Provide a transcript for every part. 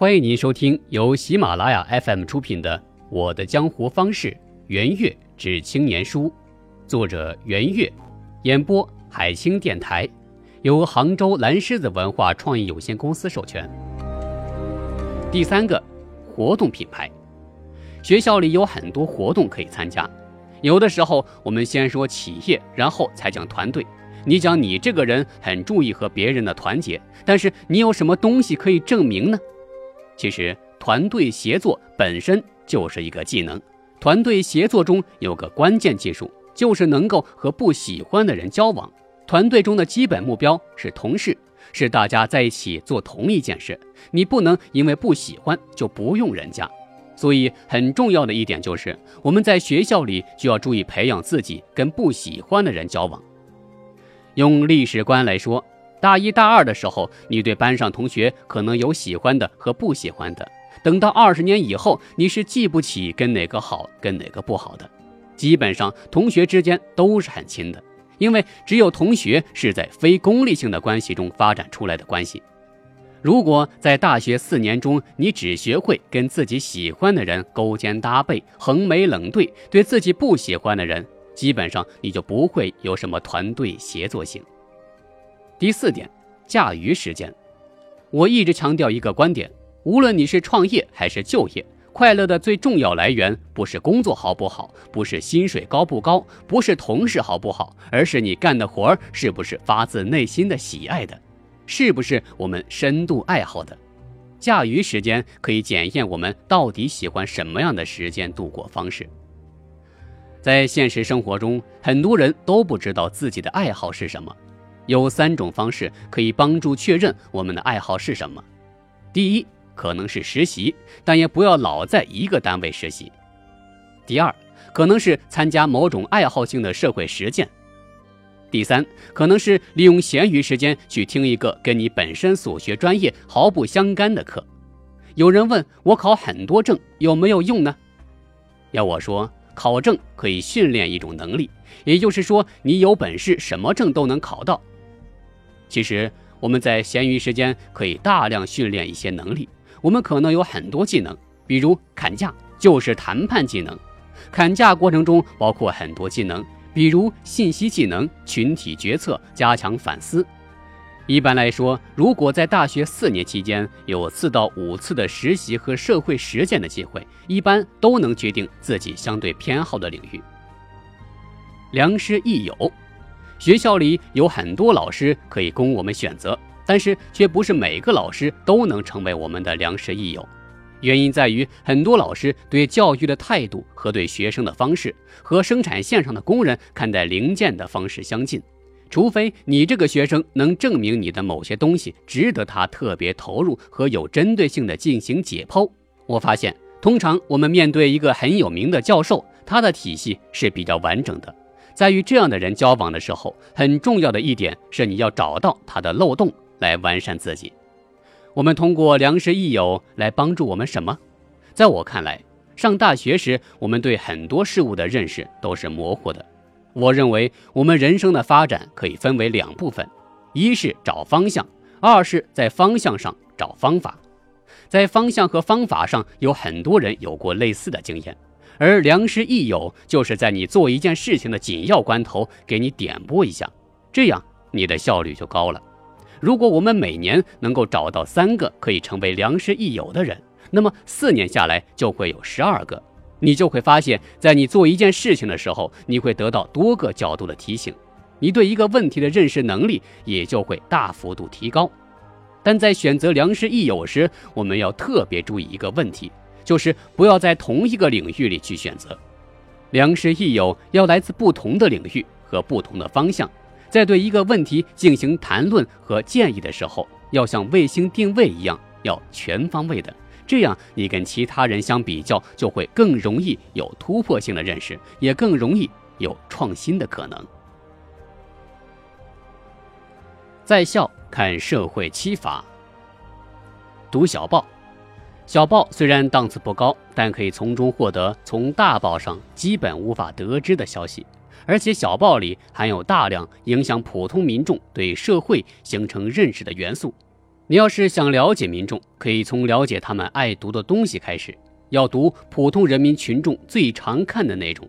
欢迎您收听由喜马拉雅 FM 出品的《我的江湖方式·圆月之青年书》，作者圆月，演播海清电台，由杭州蓝狮子文化创意有限公司授权。第三个，活动品牌。学校里有很多活动可以参加，有的时候我们先说企业，然后才讲团队。你讲你这个人很注意和别人的团结，但是你有什么东西可以证明呢？其实，团队协作本身就是一个技能。团队协作中有个关键技术，就是能够和不喜欢的人交往。团队中的基本目标是同事，是大家在一起做同一件事。你不能因为不喜欢就不用人家。所以，很重要的一点就是，我们在学校里就要注意培养自己跟不喜欢的人交往。用历史观来说。大一、大二的时候，你对班上同学可能有喜欢的和不喜欢的。等到二十年以后，你是记不起跟哪个好，跟哪个不好的。基本上，同学之间都是很亲的，因为只有同学是在非功利性的关系中发展出来的关系。如果在大学四年中，你只学会跟自己喜欢的人勾肩搭背、横眉冷对，对自己不喜欢的人，基本上你就不会有什么团队协作性。第四点，驾驭时间。我一直强调一个观点：无论你是创业还是就业，快乐的最重要来源不是工作好不好，不是薪水高不高，不是同事好不好，而是你干的活儿是不是发自内心的喜爱的，是不是我们深度爱好的。驾驭时间可以检验我们到底喜欢什么样的时间度过方式。在现实生活中，很多人都不知道自己的爱好是什么。有三种方式可以帮助确认我们的爱好是什么。第一，可能是实习，但也不要老在一个单位实习。第二，可能是参加某种爱好性的社会实践。第三，可能是利用闲余时间去听一个跟你本身所学专业毫不相干的课。有人问我考很多证有没有用呢？要我说，考证可以训练一种能力，也就是说，你有本事，什么证都能考到。其实我们在闲余时间可以大量训练一些能力。我们可能有很多技能，比如砍价就是谈判技能。砍价过程中包括很多技能，比如信息技能、群体决策、加强反思。一般来说，如果在大学四年期间有四到五次的实习和社会实践的机会，一般都能决定自己相对偏好的领域。良师益友。学校里有很多老师可以供我们选择，但是却不是每个老师都能成为我们的良师益友。原因在于，很多老师对教育的态度和对学生的方式，和生产线上的工人看待零件的方式相近。除非你这个学生能证明你的某些东西值得他特别投入和有针对性的进行解剖。我发现，通常我们面对一个很有名的教授，他的体系是比较完整的。在与这样的人交往的时候，很重要的一点是你要找到他的漏洞来完善自己。我们通过良师益友来帮助我们什么？在我看来，上大学时我们对很多事物的认识都是模糊的。我认为我们人生的发展可以分为两部分：一是找方向，二是在方向上找方法。在方向和方法上，有很多人有过类似的经验。而良师益友就是在你做一件事情的紧要关头给你点拨一下，这样你的效率就高了。如果我们每年能够找到三个可以成为良师益友的人，那么四年下来就会有十二个。你就会发现，在你做一件事情的时候，你会得到多个角度的提醒，你对一个问题的认识能力也就会大幅度提高。但在选择良师益友时，我们要特别注意一个问题。就是不要在同一个领域里去选择，良师益友要来自不同的领域和不同的方向，在对一个问题进行谈论和建议的时候，要像卫星定位一样，要全方位的，这样你跟其他人相比较，就会更容易有突破性的认识，也更容易有创新的可能。在校看社会七法，读小报。小报虽然档次不高，但可以从中获得从大报上基本无法得知的消息，而且小报里含有大量影响普通民众对社会形成认识的元素。你要是想了解民众，可以从了解他们爱读的东西开始，要读普通人民群众最常看的内容。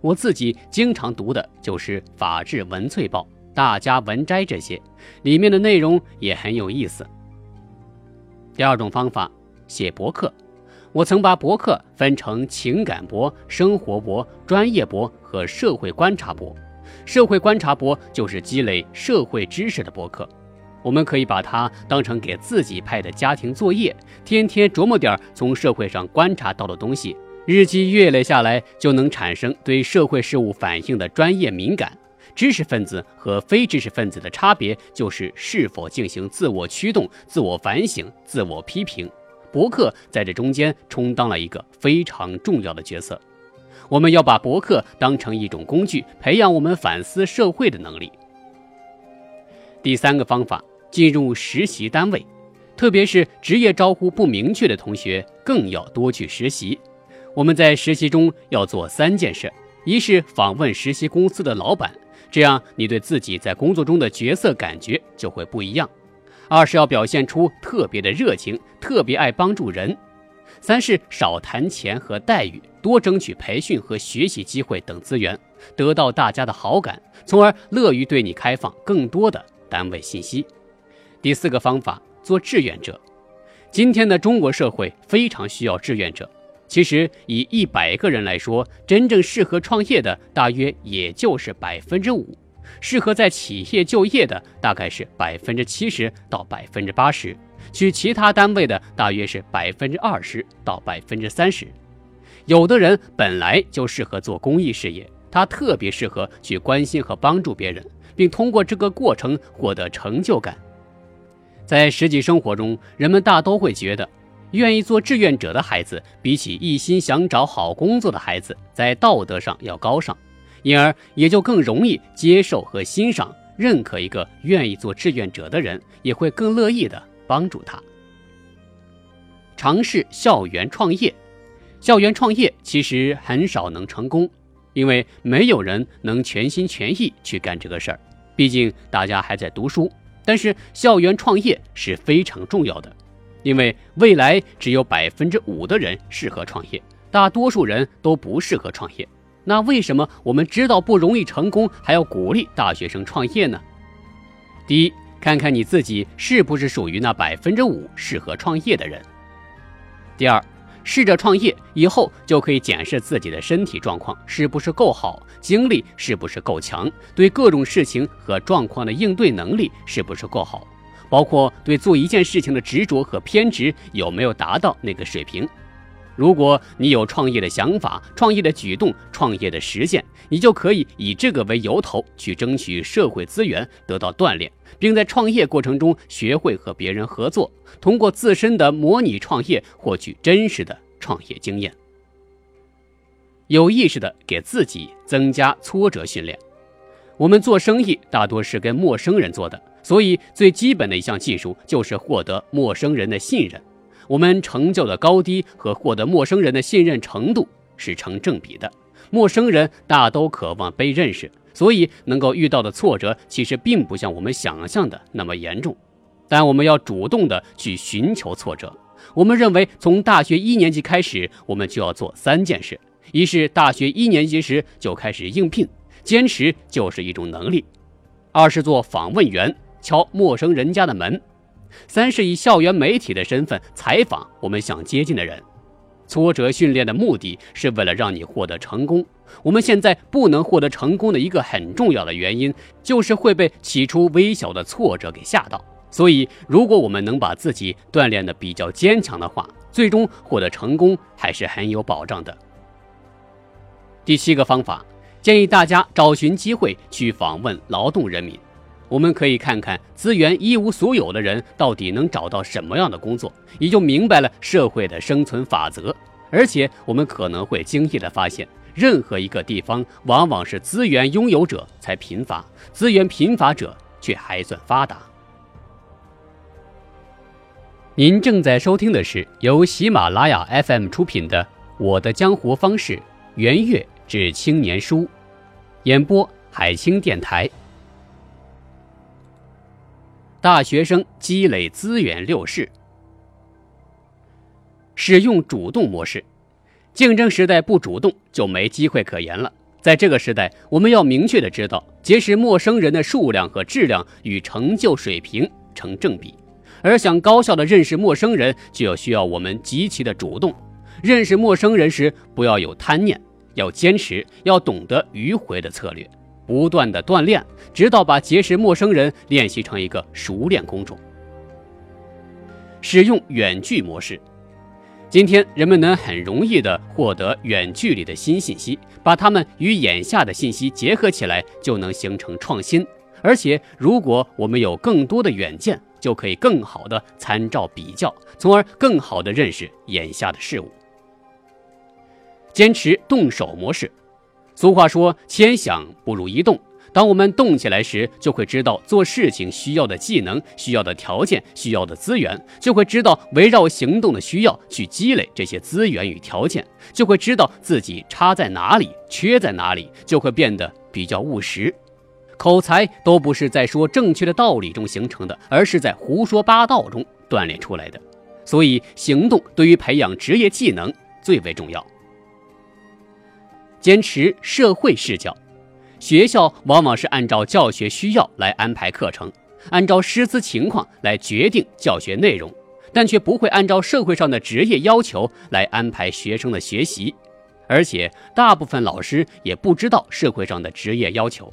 我自己经常读的就是《法制文萃报》《大家文摘》这些，里面的内容也很有意思。第二种方法，写博客。我曾把博客分成情感博、生活博、专业博和社会观察博。社会观察博就是积累社会知识的博客。我们可以把它当成给自己派的家庭作业，天天琢磨点从社会上观察到的东西，日积月累下来，就能产生对社会事物反应的专业敏感。知识分子和非知识分子的差别，就是是否进行自我驱动、自我反省、自我批评。博客在这中间充当了一个非常重要的角色。我们要把博客当成一种工具，培养我们反思社会的能力。第三个方法，进入实习单位，特别是职业招呼不明确的同学，更要多去实习。我们在实习中要做三件事：一是访问实习公司的老板，这样你对自己在工作中的角色感觉就会不一样；二是要表现出特别的热情，特别爱帮助人；三是少谈钱和待遇，多争取培训和学习机会等资源，得到大家的好感，从而乐于对你开放更多的。单位信息。第四个方法，做志愿者。今天的中国社会非常需要志愿者。其实，以一百个人来说，真正适合创业的大约也就是百分之五，适合在企业就业的大概是百分之七十到百分之八十，去其他单位的大约是百分之二十到百分之三十。有的人本来就适合做公益事业，他特别适合去关心和帮助别人。并通过这个过程获得成就感。在实际生活中，人们大都会觉得，愿意做志愿者的孩子，比起一心想找好工作的孩子，在道德上要高尚，因而也就更容易接受和欣赏、认可一个愿意做志愿者的人，也会更乐意的帮助他。尝试校园创业，校园创业其实很少能成功，因为没有人能全心全意去干这个事儿。毕竟大家还在读书，但是校园创业是非常重要的，因为未来只有百分之五的人适合创业，大多数人都不适合创业。那为什么我们知道不容易成功，还要鼓励大学生创业呢？第一，看看你自己是不是属于那百分之五适合创业的人。第二。试着创业以后，就可以检视自己的身体状况是不是够好，精力是不是够强，对各种事情和状况的应对能力是不是够好，包括对做一件事情的执着和偏执有没有达到那个水平。如果你有创业的想法、创业的举动、创业的实践，你就可以以这个为由头去争取社会资源，得到锻炼，并在创业过程中学会和别人合作，通过自身的模拟创业获取真实的创业经验。有意识的给自己增加挫折训练。我们做生意大多是跟陌生人做的，所以最基本的一项技术就是获得陌生人的信任。我们成就的高低和获得陌生人的信任程度是成正比的。陌生人大都渴望被认识，所以能够遇到的挫折其实并不像我们想象的那么严重。但我们要主动的去寻求挫折。我们认为，从大学一年级开始，我们就要做三件事：一是大学一年级时就开始应聘，坚持就是一种能力；二是做访问员，敲陌生人家的门。三是以校园媒体的身份采访我们想接近的人，挫折训练的目的是为了让你获得成功。我们现在不能获得成功的一个很重要的原因，就是会被起初微小的挫折给吓到。所以，如果我们能把自己锻炼的比较坚强的话，最终获得成功还是很有保障的。第七个方法，建议大家找寻机会去访问劳动人民。我们可以看看资源一无所有的人到底能找到什么样的工作，也就明白了社会的生存法则。而且，我们可能会惊异地发现，任何一个地方往往是资源拥有者才贫乏，资源贫乏者却还算发达。您正在收听的是由喜马拉雅 FM 出品的《我的江湖方式·圆月之青年书》，演播海清电台。大学生积累资源六式。使用主动模式，竞争时代不主动就没机会可言了。在这个时代，我们要明确的知道，结识陌生人的数量和质量与成就水平成正比，而想高效的认识陌生人，就要需要我们极其的主动。认识陌生人时，不要有贪念，要坚持，要懂得迂回的策略，不断的锻炼，直到把结识陌生人练习成一个熟练工种。使用远距模式。今天，人们能很容易地获得远距离的新信息，把它们与眼下的信息结合起来，就能形成创新。而且，如果我们有更多的远见，就可以更好地参照比较，从而更好地认识眼下的事物。坚持动手模式。俗话说：“千想不如一动。”当我们动起来时，就会知道做事情需要的技能、需要的条件、需要的资源，就会知道围绕行动的需要去积累这些资源与条件，就会知道自己差在哪里、缺在哪里，就会变得比较务实。口才都不是在说正确的道理中形成的，而是在胡说八道中锻炼出来的。所以，行动对于培养职业技能最为重要。坚持社会视角。学校往往是按照教学需要来安排课程，按照师资情况来决定教学内容，但却不会按照社会上的职业要求来安排学生的学习，而且大部分老师也不知道社会上的职业要求。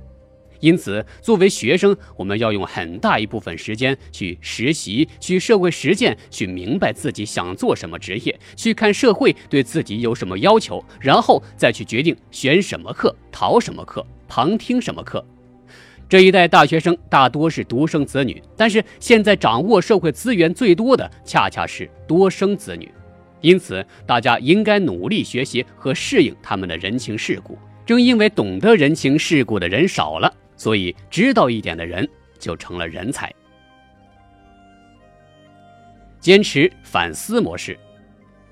因此，作为学生，我们要用很大一部分时间去实习、去社会实践、去明白自己想做什么职业，去看社会对自己有什么要求，然后再去决定选什么课、逃什么课、旁听什么课。这一代大学生大多是独生子女，但是现在掌握社会资源最多的恰恰是多生子女，因此大家应该努力学习和适应他们的人情世故。正因为懂得人情世故的人少了。所以，知道一点的人就成了人才。坚持反思模式，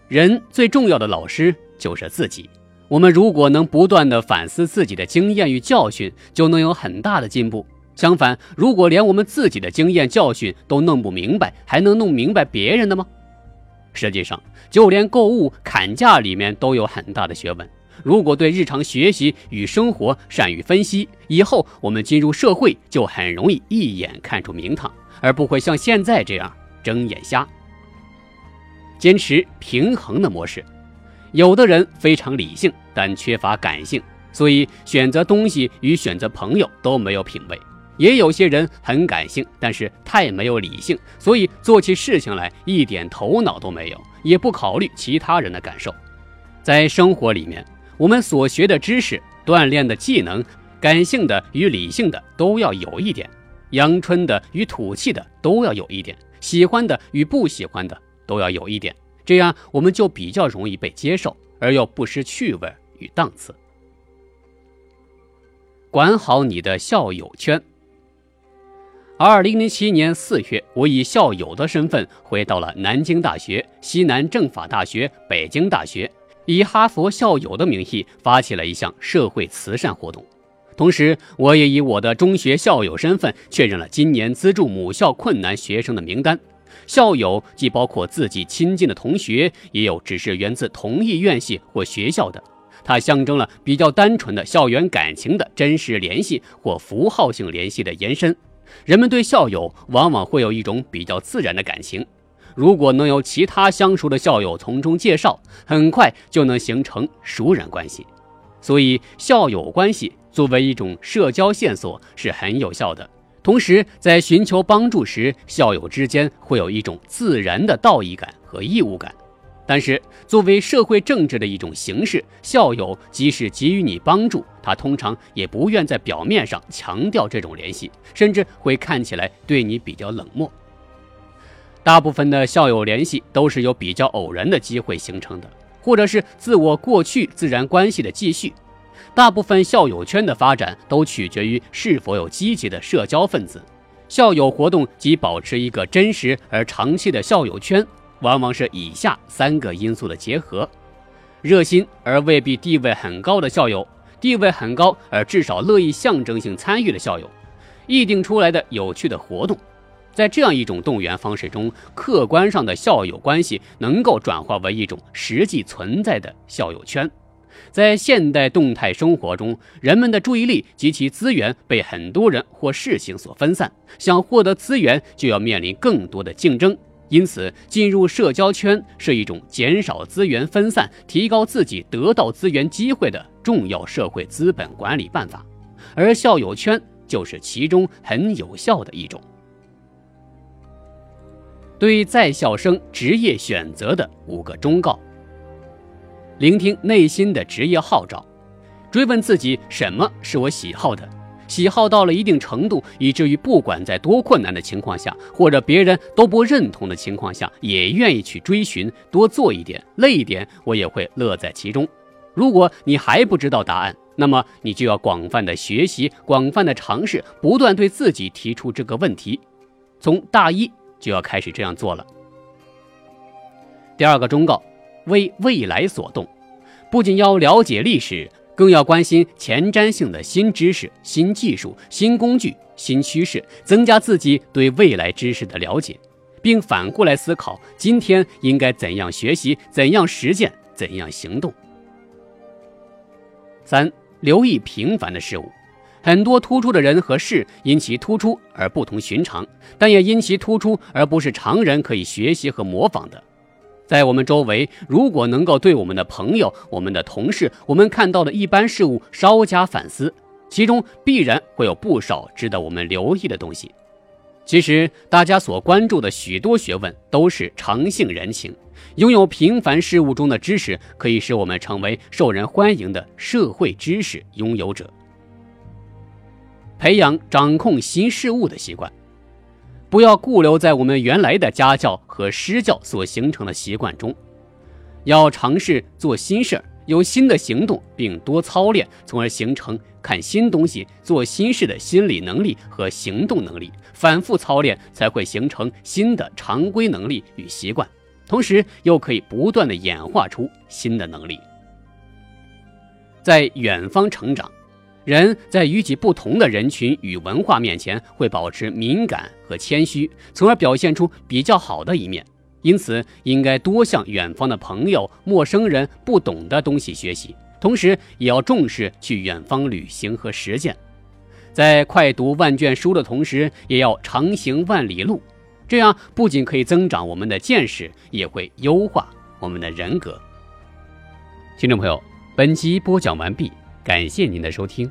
人最重要的老师就是自己。我们如果能不断的反思自己的经验与教训，就能有很大的进步。相反，如果连我们自己的经验教训都弄不明白，还能弄明白别人的吗？实际上，就连购物砍价里面都有很大的学问。如果对日常学习与生活善于分析，以后我们进入社会就很容易一眼看出名堂，而不会像现在这样睁眼瞎。坚持平衡的模式，有的人非常理性，但缺乏感性，所以选择东西与选择朋友都没有品味；也有些人很感性，但是太没有理性，所以做起事情来一点头脑都没有，也不考虑其他人的感受。在生活里面。我们所学的知识、锻炼的技能，感性的与理性的都要有一点，阳春的与土气的都要有一点，喜欢的与不喜欢的都要有一点，这样我们就比较容易被接受，而又不失趣味与档次。管好你的校友圈。二零零七年四月，我以校友的身份回到了南京大学、西南政法大学、北京大学。以哈佛校友的名义发起了一项社会慈善活动，同时，我也以我的中学校友身份确认了今年资助母校困难学生的名单。校友既包括自己亲近的同学，也有只是源自同一院系或学校的。它象征了比较单纯的校园感情的真实联系或符号性联系的延伸。人们对校友往往会有一种比较自然的感情。如果能有其他相熟的校友从中介绍，很快就能形成熟人关系。所以，校友关系作为一种社交线索是很有效的。同时，在寻求帮助时，校友之间会有一种自然的道义感和义务感。但是，作为社会政治的一种形式，校友即使给予你帮助，他通常也不愿在表面上强调这种联系，甚至会看起来对你比较冷漠。大部分的校友联系都是由比较偶然的机会形成的，或者是自我过去自然关系的继续。大部分校友圈的发展都取决于是否有积极的社交分子。校友活动及保持一个真实而长期的校友圈，往往是以下三个因素的结合：热心而未必地位很高的校友，地位很高而至少乐意象征性参与的校友，议定出来的有趣的活动。在这样一种动员方式中，客观上的校友关系能够转化为一种实际存在的校友圈。在现代动态生活中，人们的注意力及其资源被很多人或事情所分散，想获得资源就要面临更多的竞争。因此，进入社交圈是一种减少资源分散、提高自己得到资源机会的重要社会资本管理办法，而校友圈就是其中很有效的一种。对在校生职业选择的五个忠告：聆听内心的职业号召，追问自己什么是我喜好的，喜好到了一定程度，以至于不管在多困难的情况下，或者别人都不认同的情况下，也愿意去追寻，多做一点，累一点，我也会乐在其中。如果你还不知道答案，那么你就要广泛的学习，广泛的尝试，不断对自己提出这个问题，从大一。就要开始这样做了。第二个忠告：为未来所动，不仅要了解历史，更要关心前瞻性的新知识、新技术、新工具、新趋势，增加自己对未来知识的了解，并反过来思考今天应该怎样学习、怎样实践、怎样行动。三、留意平凡的事物。很多突出的人和事，因其突出而不同寻常，但也因其突出而不是常人可以学习和模仿的。在我们周围，如果能够对我们的朋友、我们的同事、我们看到的一般事物稍加反思，其中必然会有不少值得我们留意的东西。其实，大家所关注的许多学问都是常性人情，拥有平凡事物中的知识，可以使我们成为受人欢迎的社会知识拥有者。培养掌控新事物的习惯，不要固留在我们原来的家教和师教所形成的习惯中，要尝试做新事儿，有新的行动，并多操练，从而形成看新东西、做新事的心理能力和行动能力。反复操练才会形成新的常规能力与习惯，同时又可以不断的演化出新的能力，在远方成长。人在与己不同的人群与文化面前，会保持敏感和谦虚，从而表现出比较好的一面。因此，应该多向远方的朋友、陌生人不懂的东西学习，同时也要重视去远方旅行和实践。在快读万卷书的同时，也要常行万里路。这样不仅可以增长我们的见识，也会优化我们的人格。听众朋友，本集播讲完毕。感谢您的收听。